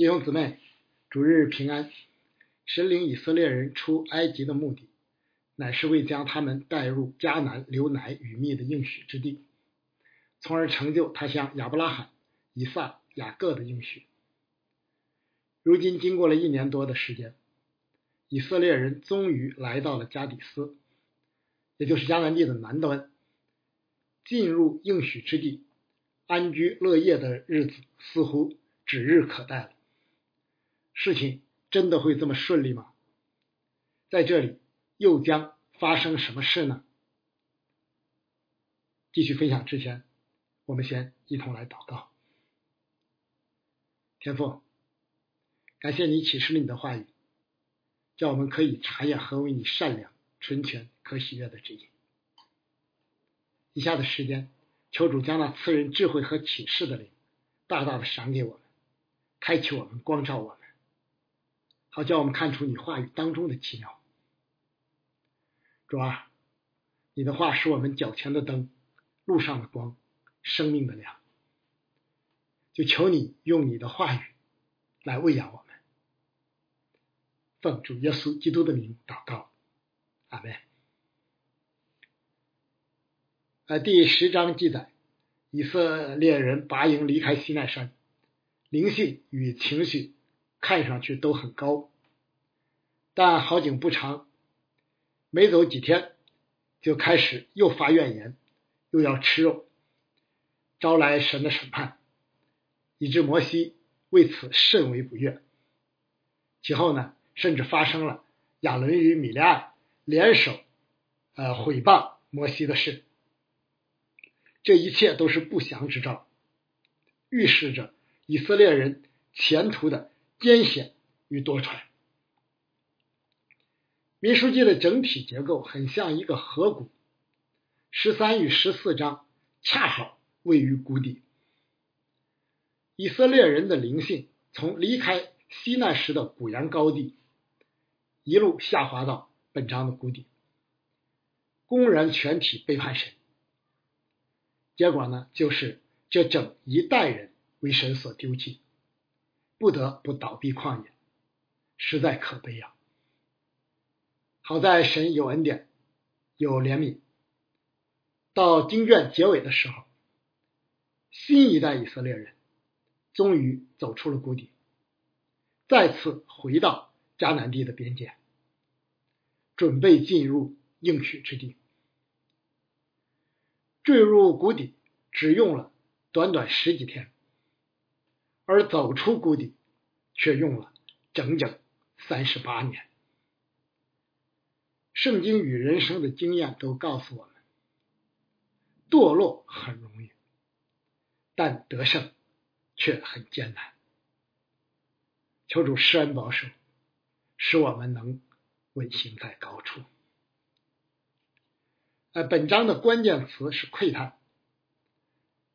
弟兄姊妹，主日平安。神领以色列人出埃及的目的，乃是为将他们带入迦南流奶与蜜的应许之地，从而成就他向亚伯拉罕、以撒、雅各的应许。如今经过了一年多的时间，以色列人终于来到了加底斯，也就是迦南地的南端，进入应许之地，安居乐业的日子似乎指日可待了。事情。真的会这么顺利吗？在这里又将发生什么事呢？继续分享之前，我们先一同来祷告。天父，感谢你启示了你的话语，叫我们可以查验何为你善良、纯全、可喜悦的旨意。以下的时间，求主将那赐人智慧和启示的灵，大大的赏给我们，开启我们，光照我们。好叫我们看出你话语当中的奇妙，主啊，你的话是我们脚前的灯，路上的光，生命的亮。就求你用你的话语来喂养我们，奉主耶稣基督的名祷告，阿门。呃，第十章记载，以色列人拔营离开西奈山，灵性与情绪。看上去都很高，但好景不长，没走几天，就开始又发怨言，又要吃肉，招来神的审判，以致摩西为此甚为不悦。其后呢，甚至发生了亚伦与米利亚联手呃毁谤摩西的事。这一切都是不祥之兆，预示着以色列人前途的。艰险与多舛，民书记的整体结构很像一个河谷，十三与十四章恰好位于谷底。以色列人的灵性从离开西奈时的古阳高地，一路下滑到本章的谷底，公然全体背叛神。结果呢，就是这整一代人为神所丢弃。不得不倒闭旷野，实在可悲呀！好在神有恩典，有怜悯。到经卷结尾的时候，新一代以色列人终于走出了谷底，再次回到迦南地的边界，准备进入应许之地。坠入谷底只用了短短十几天。而走出谷底，却用了整整三十八年。圣经与人生的经验都告诉我们，堕落很容易，但得胜却很艰难。求主施恩保守，使我们能稳行在高处。呃，本章的关键词是窥探，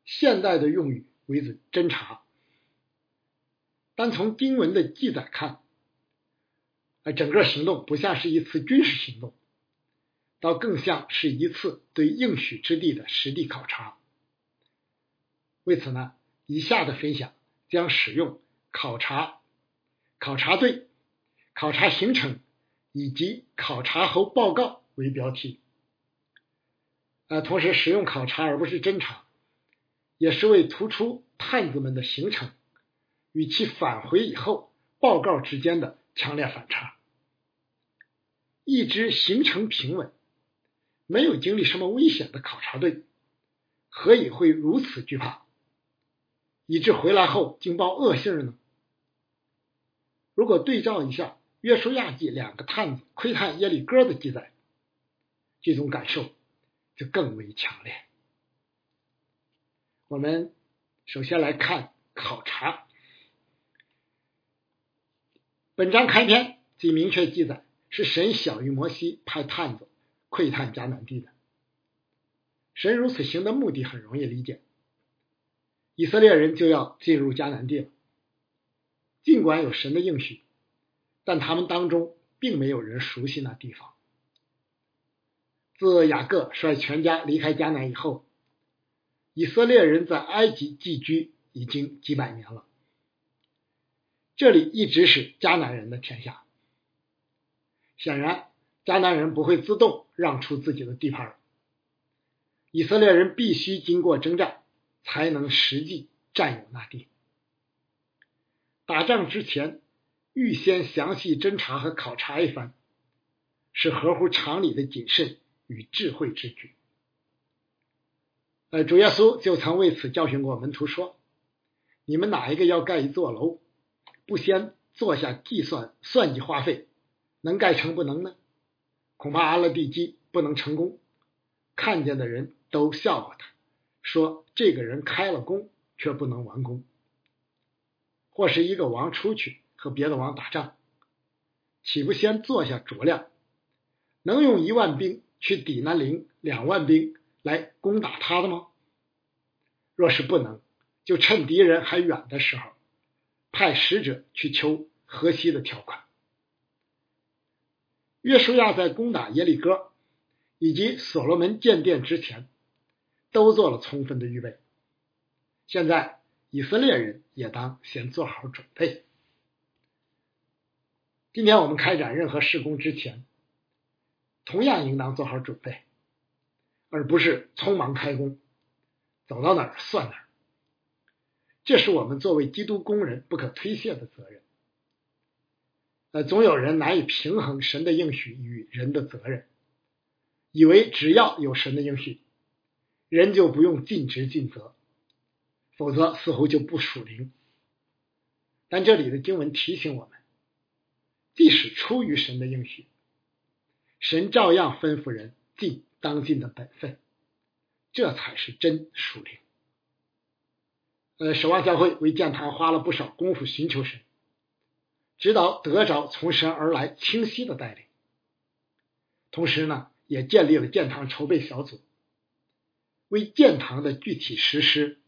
现代的用语为之侦查。单从经文的记载看，啊，整个行动不像是一次军事行动，倒更像是一次对应许之地的实地考察。为此呢，以下的分享将使用考察、考察队、考察行程以及考察后报告为标题，啊，同时使用考察而不是侦查，也是为突出探子们的行程。与其返回以后报告之间的强烈反差，一支行程平稳、没有经历什么危险的考察队，何以会如此惧怕，以致回来后惊报恶信呢？如果对照一下《约书亚记》两个探子窥探耶利哥的记载，这种感受就更为强烈。我们首先来看考察。本章开篇即明确记载，是神小于摩西派探子窥探迦南地的。神如此行的目的很容易理解，以色列人就要进入迦南地了。尽管有神的应许，但他们当中并没有人熟悉那地方。自雅各率全家离开迦南以后，以色列人在埃及寄居已经几百年了。这里一直是迦南人的天下。显然，迦南人不会自动让出自己的地盘，以色列人必须经过征战，才能实际占有那地。打仗之前，预先详细侦查和考察一番，是合乎常理的谨慎与智慧之举。呃，主耶稣就曾为此教训过门徒说：“你们哪一个要盖一座楼，不先坐下计算算计花费？”能盖成不能呢？恐怕安了地基不能成功，看见的人都笑话他，说这个人开了工却不能完工。或是一个王出去和别的王打仗，岂不先坐下酌量，能用一万兵去抵那领两万兵来攻打他的吗？若是不能，就趁敌人还远的时候，派使者去求河西的条款。约书亚在攻打耶利哥以及所罗门建殿之前，都做了充分的预备。现在以色列人也当先做好准备。今天我们开展任何施工之前，同样应当做好准备，而不是匆忙开工，走到哪儿算哪儿。这是我们作为基督工人不可推卸的责任。呃，总有人难以平衡神的应许与人的责任，以为只要有神的应许，人就不用尽职尽责，否则似乎就不属灵。但这里的经文提醒我们，即使出于神的应许，神照样吩咐人尽当尽的本分，这才是真属灵。呃，守望教会为建堂花了不少功夫寻求神。直到得着从神而来清晰的带领，同时呢，也建立了建堂筹备小组，为建堂的具体实施，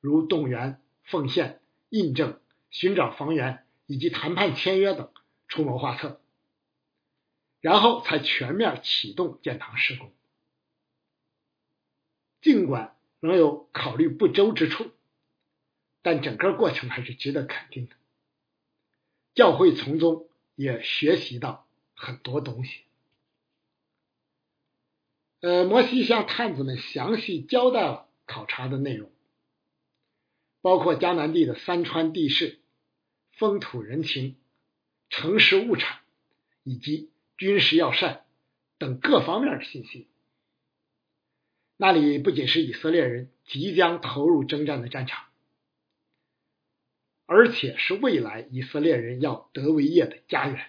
如动员、奉献、印证、寻找房源以及谈判签约等出谋划策，然后才全面启动建堂施工。尽管仍有考虑不周之处，但整个过程还是值得肯定的。教会从中也学习到很多东西。呃，摩西向探子们详细交代了考察的内容，包括迦南地的山川地势、风土人情、城市物产以及军事要塞等各方面的信息。那里不仅是以色列人即将投入征战的战场。而且是未来以色列人要得为业的家园。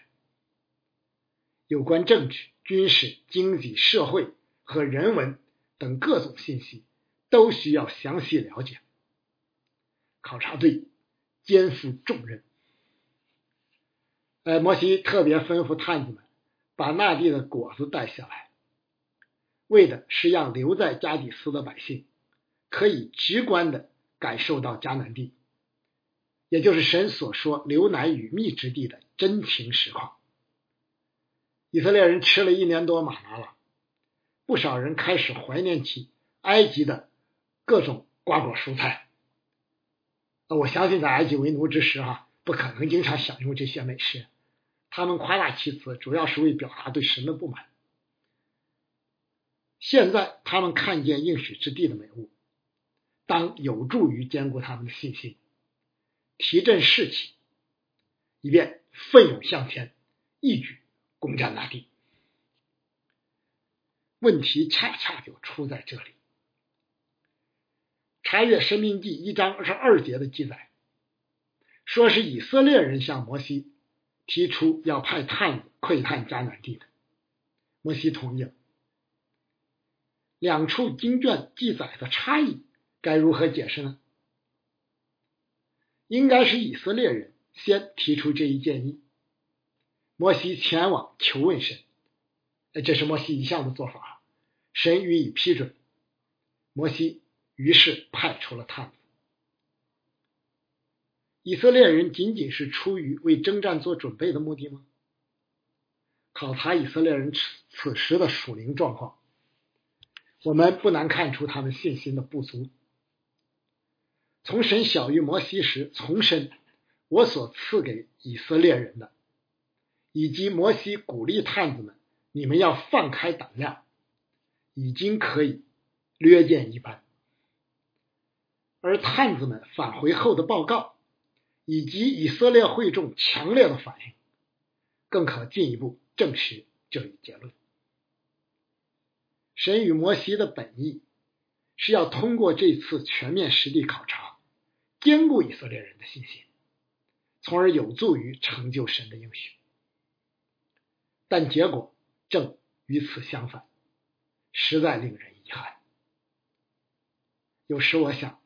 有关政治、军事、经济、社会和人文等各种信息，都需要详细了解。考察队肩负重任。呃，摩西特别吩咐探子们把那地的果子带下来，为的是让留在加底斯的百姓可以直观的感受到迦南地。也就是神所说“流奶与蜜之地”的真情实况。以色列人吃了一年多玛拿了，不少人开始怀念起埃及的各种瓜果蔬菜。我相信在埃及为奴之时，哈不可能经常享用这些美食。他们夸大其词，主要是为表达对神的不满。现在他们看见应许之地的美物，当有助于兼顾他们的信心。提振士气，以便奋勇向前，一举攻占大地。问题恰恰就出在这里。查阅《生命记》一章二十二节的记载，说是以色列人向摩西提出要派探子窥探迦南地的，摩西同意了。两处经卷记载的差异该如何解释呢？应该是以色列人先提出这一建议，摩西前往求问神，这是摩西一向的做法，神予以批准，摩西于是派出了探子。以色列人仅仅是出于为征战做准备的目的吗？考察以色列人此此时的属灵状况，我们不难看出他们信心的不足。从神小于摩西时，重申我所赐给以色列人的，以及摩西鼓励探子们，你们要放开胆量，已经可以略见一斑。而探子们返回后的报告，以及以色列会众强烈的反应，更可进一步证实这一结论。神与摩西的本意是要通过这次全面实地考察，兼顾以色列人的信心，从而有助于成就神的应许。但结果正与此相反，实在令人遗憾。有时我想，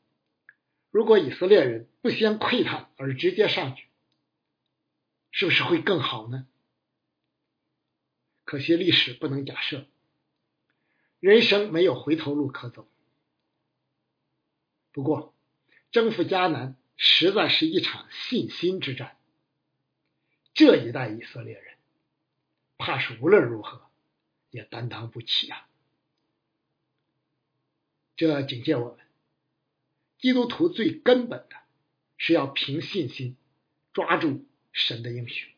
如果以色列人不先窥探而直接上去，是不是会更好呢？可惜历史不能假设。人生没有回头路可走。不过，征服迦南实在是一场信心之战。这一代以色列人，怕是无论如何也担当不起啊！这警戒我们，基督徒最根本的是要凭信心抓住神的应许，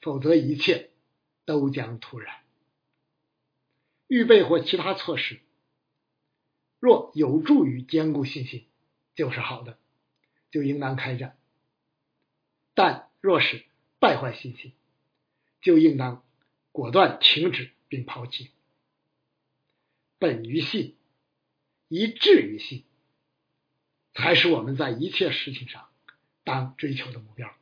否则一切都将突然。预备或其他措施，若有助于兼顾信心，就是好的，就应当开展；但若是败坏信心，就应当果断停止并抛弃。本于信，以至于信，才是我们在一切事情上当追求的目标。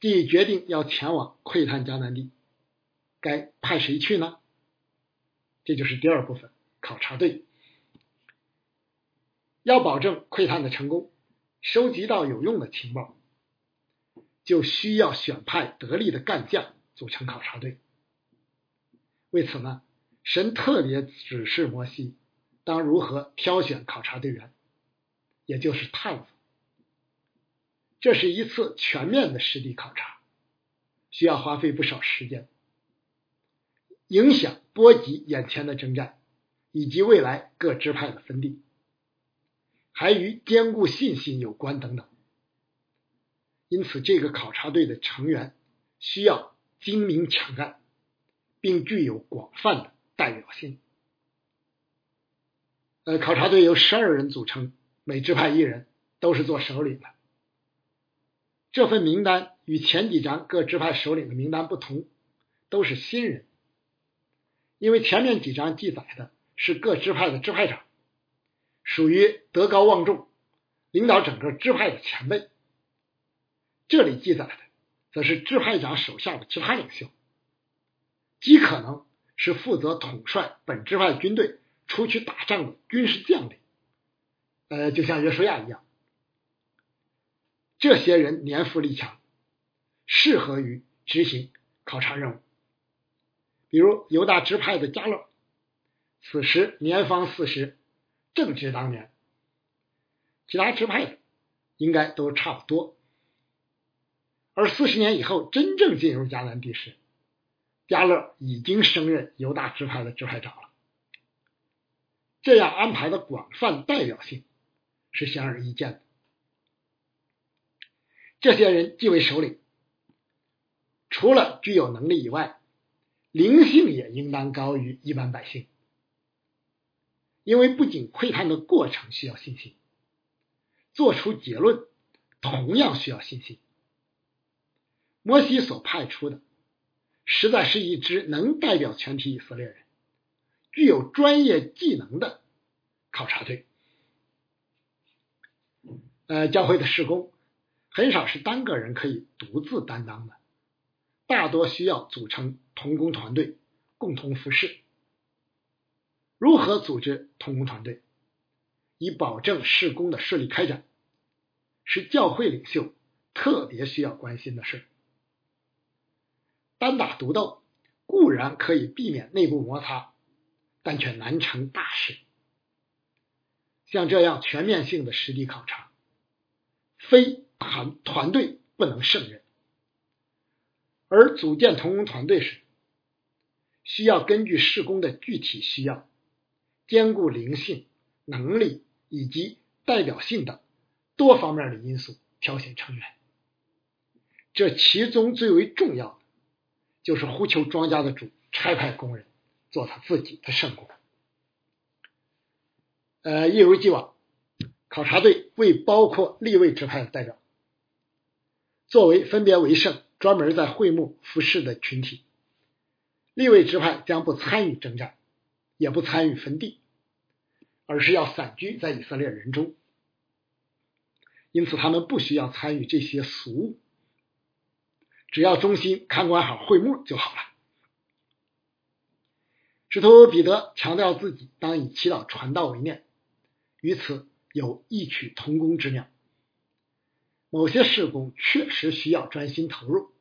即决定要前往窥探迦南地。该派谁去呢？这就是第二部分考察队。要保证窥探的成功，收集到有用的情报，就需要选派得力的干将组成考察队。为此呢，神特别指示摩西当如何挑选考察队员，也就是探子。这是一次全面的实地考察，需要花费不少时间。影响波及眼前的征战，以及未来各支派的分地，还与兼顾信心有关等等。因此，这个考察队的成员需要精明强干，并具有广泛的代表性。呃，考察队由十二人组成，每支派一人，都是做首领的。这份名单与前几张各支派首领的名单不同，都是新人。因为前面几张记载的是各支派的支派长，属于德高望重、领导整个支派的前辈。这里记载的则是支派长手下的其他领袖，极可能是负责统帅本支派军队出去打仗的军事将领，呃，就像约书亚一样。这些人年富力强，适合于执行考察任务。比如犹大支派的加勒，此时年方四十，正值当年。其他支派应该都差不多。而四十年以后真正进入迦南地时，加勒已经升任犹大支派的支派长了。这样安排的广泛代表性是显而易见的。这些人既为首领，除了具有能力以外，灵性也应当高于一般百姓，因为不仅窥探的过程需要信心，做出结论同样需要信心。摩西所派出的，实在是一支能代表全体以色列人、具有专业技能的考察队。呃，教会的施工很少是单个人可以独自担当的。大多需要组成同工团队，共同服侍。如何组织同工团队，以保证事工的顺利开展，是教会领袖特别需要关心的事。单打独斗固然可以避免内部摩擦，但却难成大事。像这样全面性的实地考察，非团团队不能胜任。而组建同工团队时，需要根据施工的具体需要，兼顾灵性、能力以及代表性等多方面的因素挑选成员。这其中最为重要的，就是呼求庄稼的主差派工人做他自己的圣工。呃，一如既往，考察队未包括立位支派的代表，作为分别为圣、专门在会幕服侍的群体，立位支派将不参与征战，也不参与分地，而是要散居在以色列人中，因此他们不需要参与这些俗务。只要忠心看管好会幕就好了。使徒彼得强调自己当以祈祷传道为念，与此有异曲同工之妙。某些事工确实需要专心投入，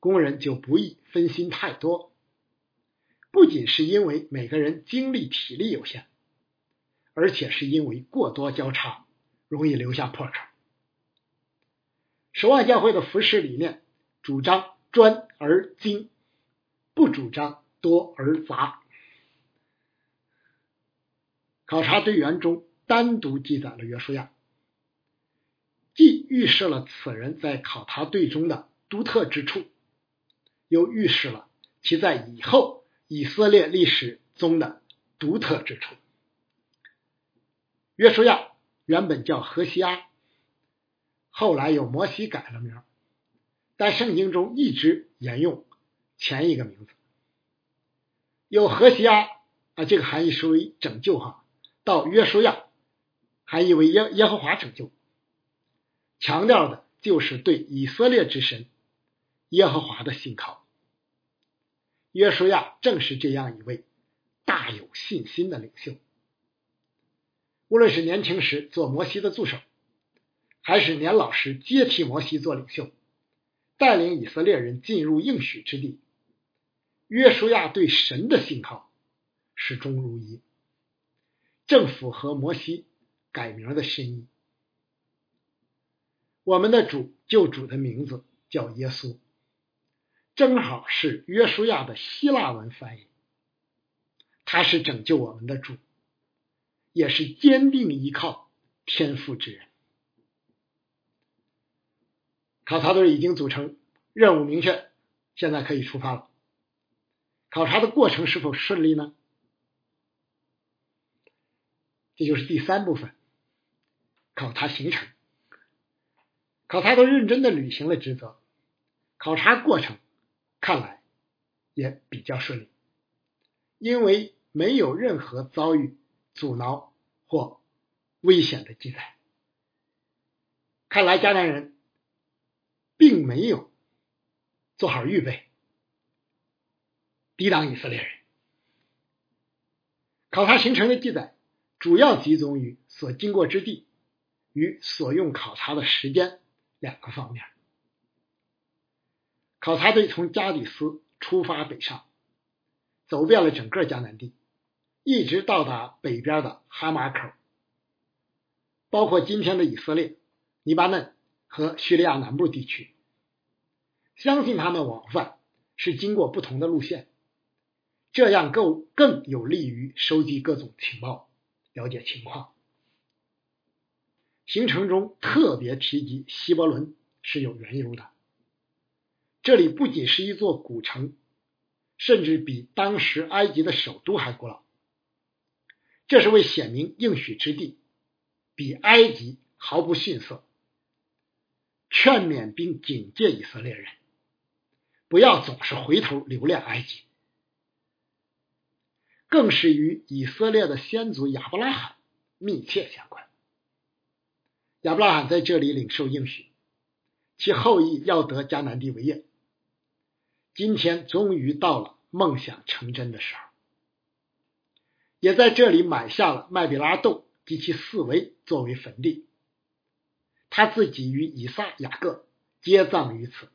工人就不易分心太多。不仅是因为每个人精力体力有限，而且是因为过多交叉容易留下破绽。守望教会的服饰理念。主张专而精，不主张多而杂。考察队员中单独记载了约书亚，既预示了此人在考察队中的独特之处，又预示了其在以后以色列历史中的独特之处。约书亚原本叫何西阿，后来有摩西改了名。在圣经中一直沿用前一个名字，有何西阿啊，这个含义是为拯救哈，到约书亚含义为耶耶和华拯救，强调的就是对以色列之神耶和华的信靠。约书亚正是这样一位大有信心的领袖，无论是年轻时做摩西的助手，还是年老时接替摩西做领袖。带领以色列人进入应许之地，约书亚对神的信靠始终如一，正符合摩西改名的深意。我们的主救主的名字叫耶稣，正好是约书亚的希腊文翻译。他是拯救我们的主，也是坚定依靠天赋之人。考察队已经组成，任务明确，现在可以出发了。考察的过程是否顺利呢？这就是第三部分，考察行程。考察都认真的履行了职责，考察过程看来也比较顺利，因为没有任何遭遇阻挠或危险的记载。看来迦南人。并没有做好预备抵挡以色列人。考察行程的记载主要集中于所经过之地与所用考察的时间两个方面。考察队从加里斯出发北上，走遍了整个迦南地，一直到达北边的哈马口，包括今天的以色列、黎巴嫩和叙利亚南部地区。相信他们往返是经过不同的路线，这样更更有利于收集各种情报、了解情况。行程中特别提及希伯伦是有缘由的，这里不仅是一座古城，甚至比当时埃及的首都还古老。这是为显明应许之地比埃及毫不逊色，劝勉并警戒以色列人。不要总是回头留恋埃及，更是与以色列的先祖亚伯拉罕密切相关。亚伯拉罕在这里领受应许，其后裔要得迦南地为业。今天终于到了梦想成真的时候，也在这里买下了麦比拉洞及其四围作为坟地，他自己与以撒、雅各皆葬于此。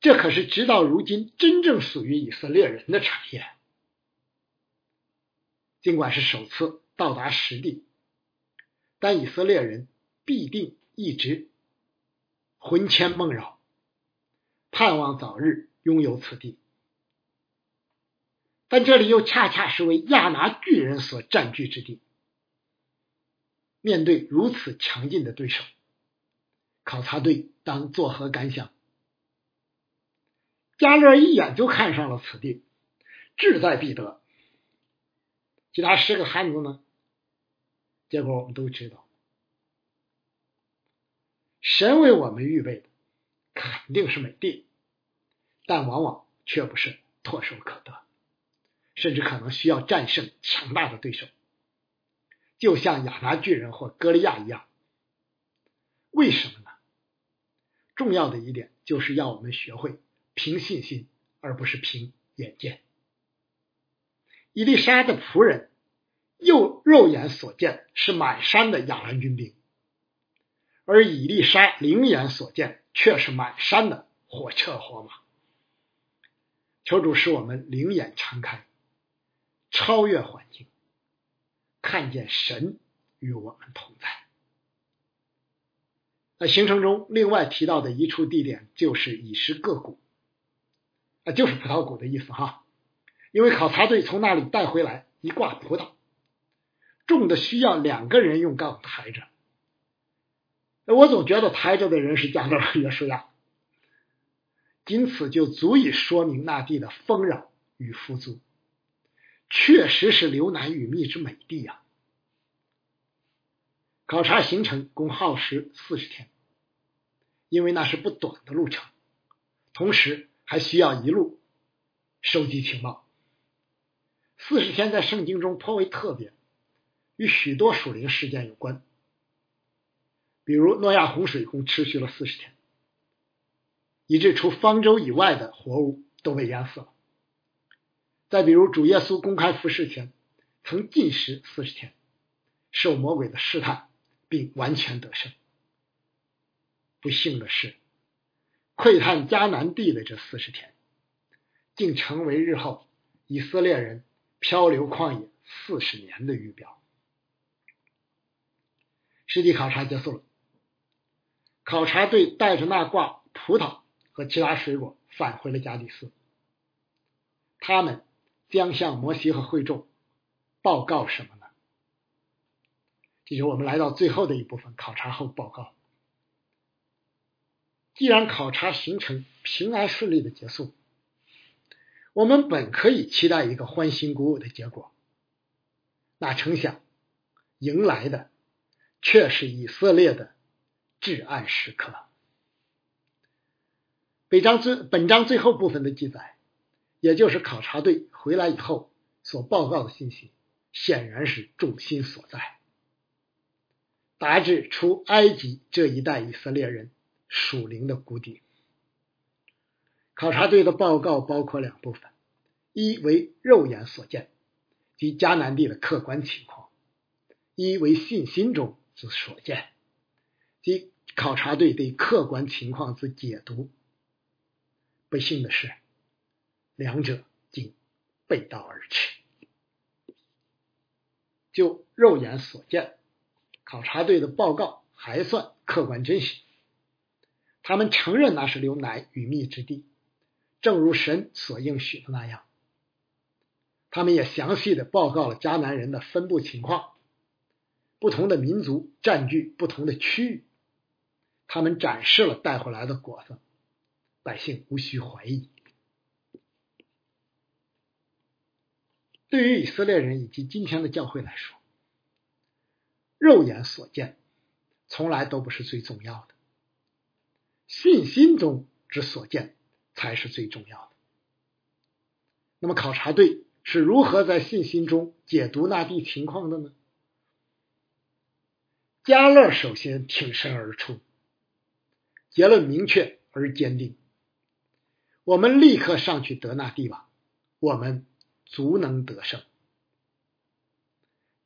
这可是直到如今真正属于以色列人的产业。尽管是首次到达实地，但以色列人必定一直魂牵梦绕，盼望早日拥有此地。但这里又恰恰是为亚拿巨人所占据之地。面对如此强劲的对手，考察队当作何感想？加勒一眼就看上了此地，志在必得。其他十个汉子呢？结果我们都知道，神为我们预备的肯定是美帝，但往往却不是唾手可得，甚至可能需要战胜强大的对手，就像亚拿巨人或歌利亚一样。为什么呢？重要的一点就是要我们学会凭信心，而不是凭眼见。伊丽莎的仆人。又肉眼所见是满山的亚兰军兵，而以丽莎灵眼所见却是满山的火车火马。求主使我们灵眼常开，超越环境，看见神与我们同在。那行程中另外提到的一处地点就是以实各谷，啊，就是葡萄谷的意思哈，因为考察队从那里带回来一挂葡萄。重的需要两个人用杠抬着，我总觉得台州的人是加勒约书亚，仅此就足以说明那地的丰饶与富足，确实是流奶与蜜之美地呀。考察行程共耗时四十天，因为那是不短的路程，同时还需要一路收集情报。四十天在圣经中颇为特别。与许多属灵事件有关，比如诺亚洪水共持续了四十天，以致除方舟以外的活物都被淹死了。再比如主耶稣公开服侍前，曾禁食四十天，受魔鬼的试探，并完全得胜。不幸的是，窥探迦南地的这四十天，竟成为日后以色列人漂流旷野四十年的预表。实地考察结束了，考察队带着那挂葡萄和其他水果返回了加迪斯。他们将向摩西和会众报告什么呢？这就我们来到最后的一部分，考察后报告。既然考察行程平安顺利的结束，我们本可以期待一个欢欣鼓舞的结果，哪成想迎来的。却是以色列的至暗时刻。本章最本章最后部分的记载，也就是考察队回来以后所报告的信息，显然是重心所在，达至出埃及这一代以色列人属灵的谷底。考察队的报告包括两部分：一为肉眼所见，即迦南地的客观情况；一为信心中。之所见，即考察队对客观情况之解读。不幸的是，两者竟背道而驰。就肉眼所见，考察队的报告还算客观真实。他们承认那是牛奶与蜜之地，正如神所应许的那样。他们也详细的报告了迦南人的分布情况。不同的民族占据不同的区域，他们展示了带回来的果子，百姓无需怀疑。对于以色列人以及今天的教会来说，肉眼所见从来都不是最重要的，信心中之所见才是最重要的。那么，考察队是如何在信心中解读那地情况的呢？加勒首先挺身而出，结论明确而坚定。我们立刻上去得那地吧，我们足能得胜。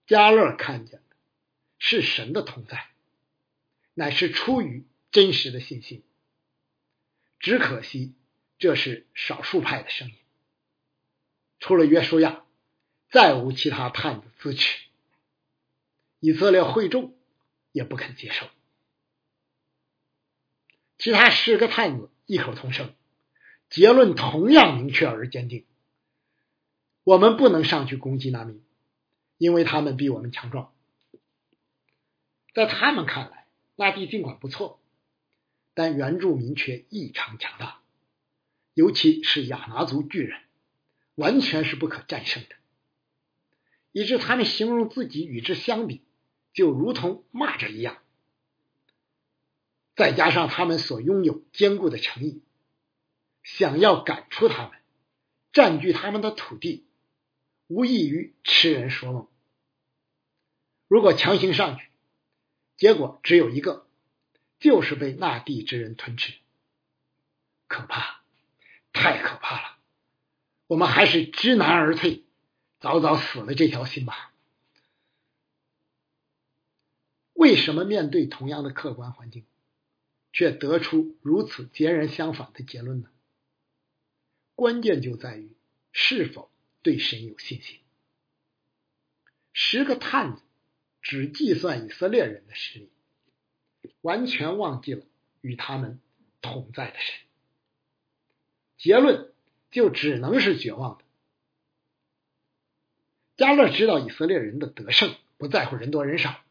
加勒看见是神的同在，乃是出于真实的信心。只可惜这是少数派的声音，除了约书亚，再无其他探子支持。以色列会众。也不肯接受，其他十个探子异口同声，结论同样明确而坚定：我们不能上去攻击难民，因为他们比我们强壮。在他们看来，那地尽管不错，但原住民却异常强大，尤其是亚拿族巨人，完全是不可战胜的，以致他们形容自己与之相比，就如同蚂蚱一样。再加上他们所拥有坚固的诚意，想要赶出他们，占据他们的土地，无异于痴人说梦。如果强行上去，结果只有一个，就是被那地之人吞吃。可怕，太可怕了！我们还是知难而退，早早死了这条心吧。为什么面对同样的客观环境？却得出如此截然相反的结论呢？关键就在于是否对神有信心。十个探子只计算以色列人的实力，完全忘记了与他们同在的神，结论就只能是绝望的。加勒知道以色列人的得胜不在乎人多人少，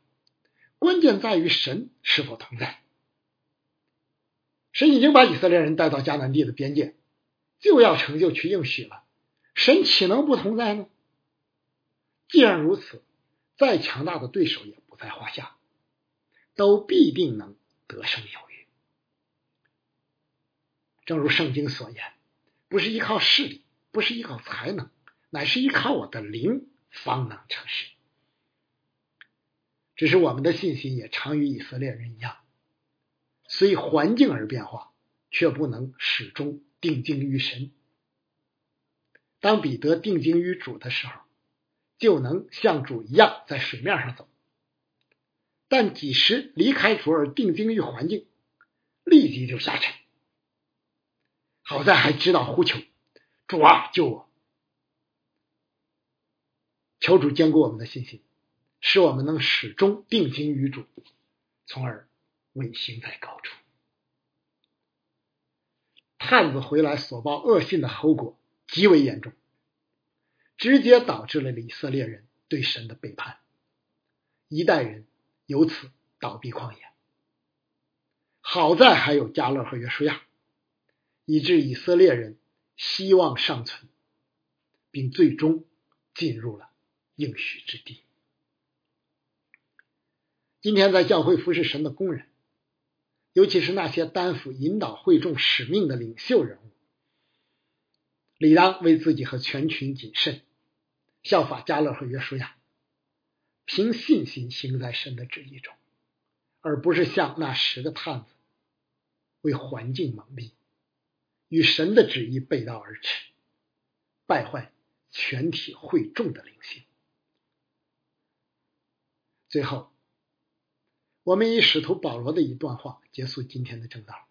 关键在于神是否同在。神已经把以色列人带到迦南地的边界，就要成就去应许了。神岂能不同在呢？既然如此，再强大的对手也不在话下，都必定能得胜有余。正如圣经所言，不是依靠势力，不是依靠才能，乃是依靠我的灵方能成事。只是我们的信心也常与以色列人一样。随环境而变化，却不能始终定睛于神。当彼得定睛于主的时候，就能像主一样在水面上走；但几时离开主而定睛于环境，立即就下沉。好在还知道呼求：“主啊，救我！”求主坚固我们的信心，使我们能始终定睛于主，从而。卫星在高处，探子回来所报恶信的后果极为严重，直接导致了以色列人对神的背叛，一代人由此倒闭旷野。好在还有加勒和约书亚，以致以色列人希望尚存，并最终进入了应许之地。今天在教会服侍神的工人。尤其是那些担负引导会众使命的领袖人物，理当为自己和全群谨慎，效法加勒和约书亚，凭信心行在神的旨意中，而不是像那十个探子为环境蒙蔽，与神的旨意背道而驰，败坏全体会众的灵性。最后。我们以使徒保罗的一段话结束今天的正道，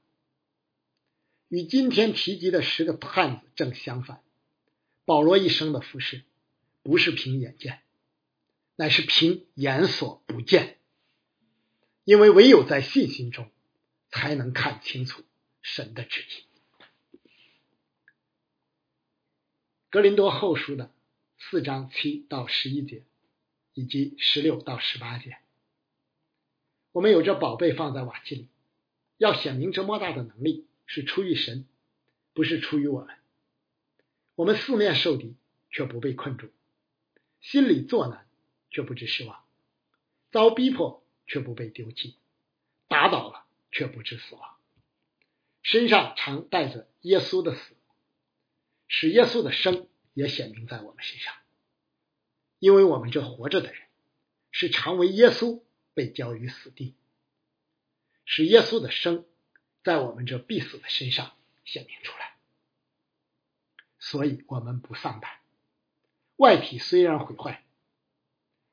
与今天提及的十个探子正相反。保罗一生的服饰不是凭眼见，乃是凭眼所不见，因为唯有在信心中才能看清楚神的旨意。格林多后书的四章七到十一节，以及十六到十八节。我们有这宝贝放在瓦器里，要显明这么大的能力是出于神，不是出于我们。我们四面受敌，却不被困住；心里作难，却不知失望；遭逼迫，却不被丢弃；打倒了，却不知死亡。身上常带着耶稣的死，使耶稣的生也显明在我们身上，因为我们这活着的人，是常为耶稣。被交于死地，使耶稣的生在我们这必死的身上显明出来。所以，我们不丧胆。外体虽然毁坏，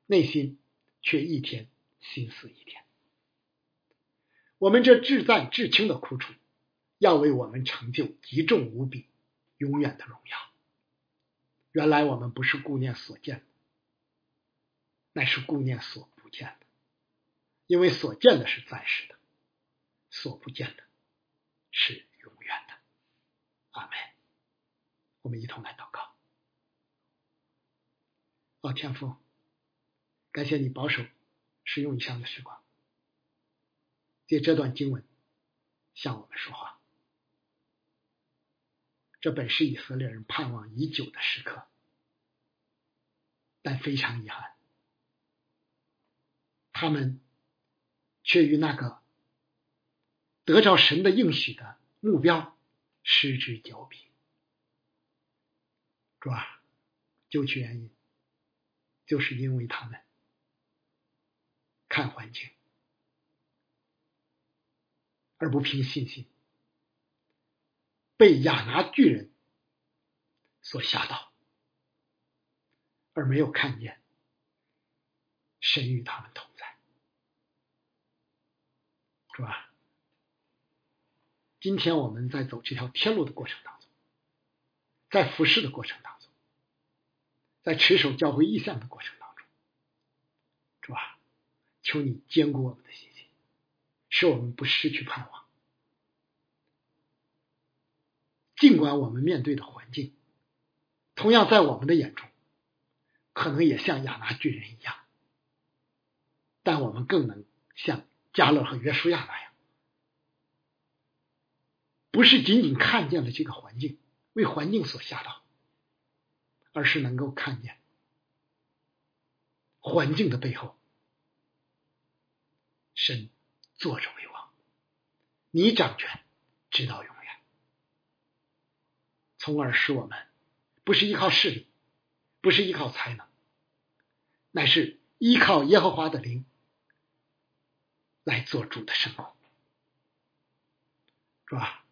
内心却一天心思一天。我们这至赞至轻的苦楚，要为我们成就极重无比、永远的荣耀。原来我们不是顾念所见，乃是顾念所不见。因为所见的是暂时的，所不见的是永远的。阿门。我们一同来祷告。哦，天父，感谢你保守使用以上的时光，借这段经文向我们说话。这本是以色列人盼望已久的时刻，但非常遗憾，他们却与那个得着神的应许的目标失之交臂。主啊，究其原因，就是因为他们看环境，而不凭信心。被亚拿巨人所吓到，而没有看见神与他们同，是吧？今天我们在走这条天路的过程当中，在服侍的过程当中，在持守教会意向的过程当中，是吧？求你坚固我们的信心，使我们不失去盼望。尽管我们面对的环境，同样在我们的眼中，可能也像亚拿巨人一样，但我们更能像加勒和约书亚那样，不是仅仅看见了这个环境，为环境所吓到，而是能够看见环境的背后，神坐着为王，你掌权，直到永远。从而使我们不是依靠势力，不是依靠才能，乃是依靠耶和华的灵来做主的生活，是吧？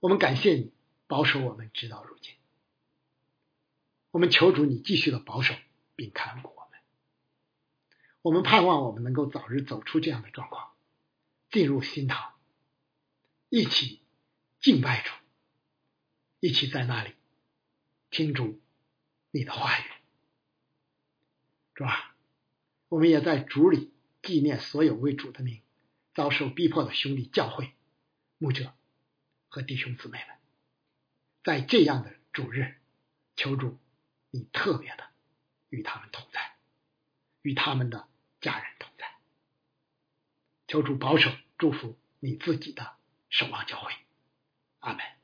我们感谢你保守我们直到如今，我们求主你继续的保守并看顾我们，我们盼望我们能够早日走出这样的状况，进入新堂，一起敬拜主。一起在那里听主你的话语，是吧？我们也在主里纪念所有为主的名遭受逼迫的兄弟、教会、牧者和弟兄姊妹们，在这样的主日，求主你特别的与他们同在，与他们的家人同在，求主保守祝福你自己的守望教会，阿门。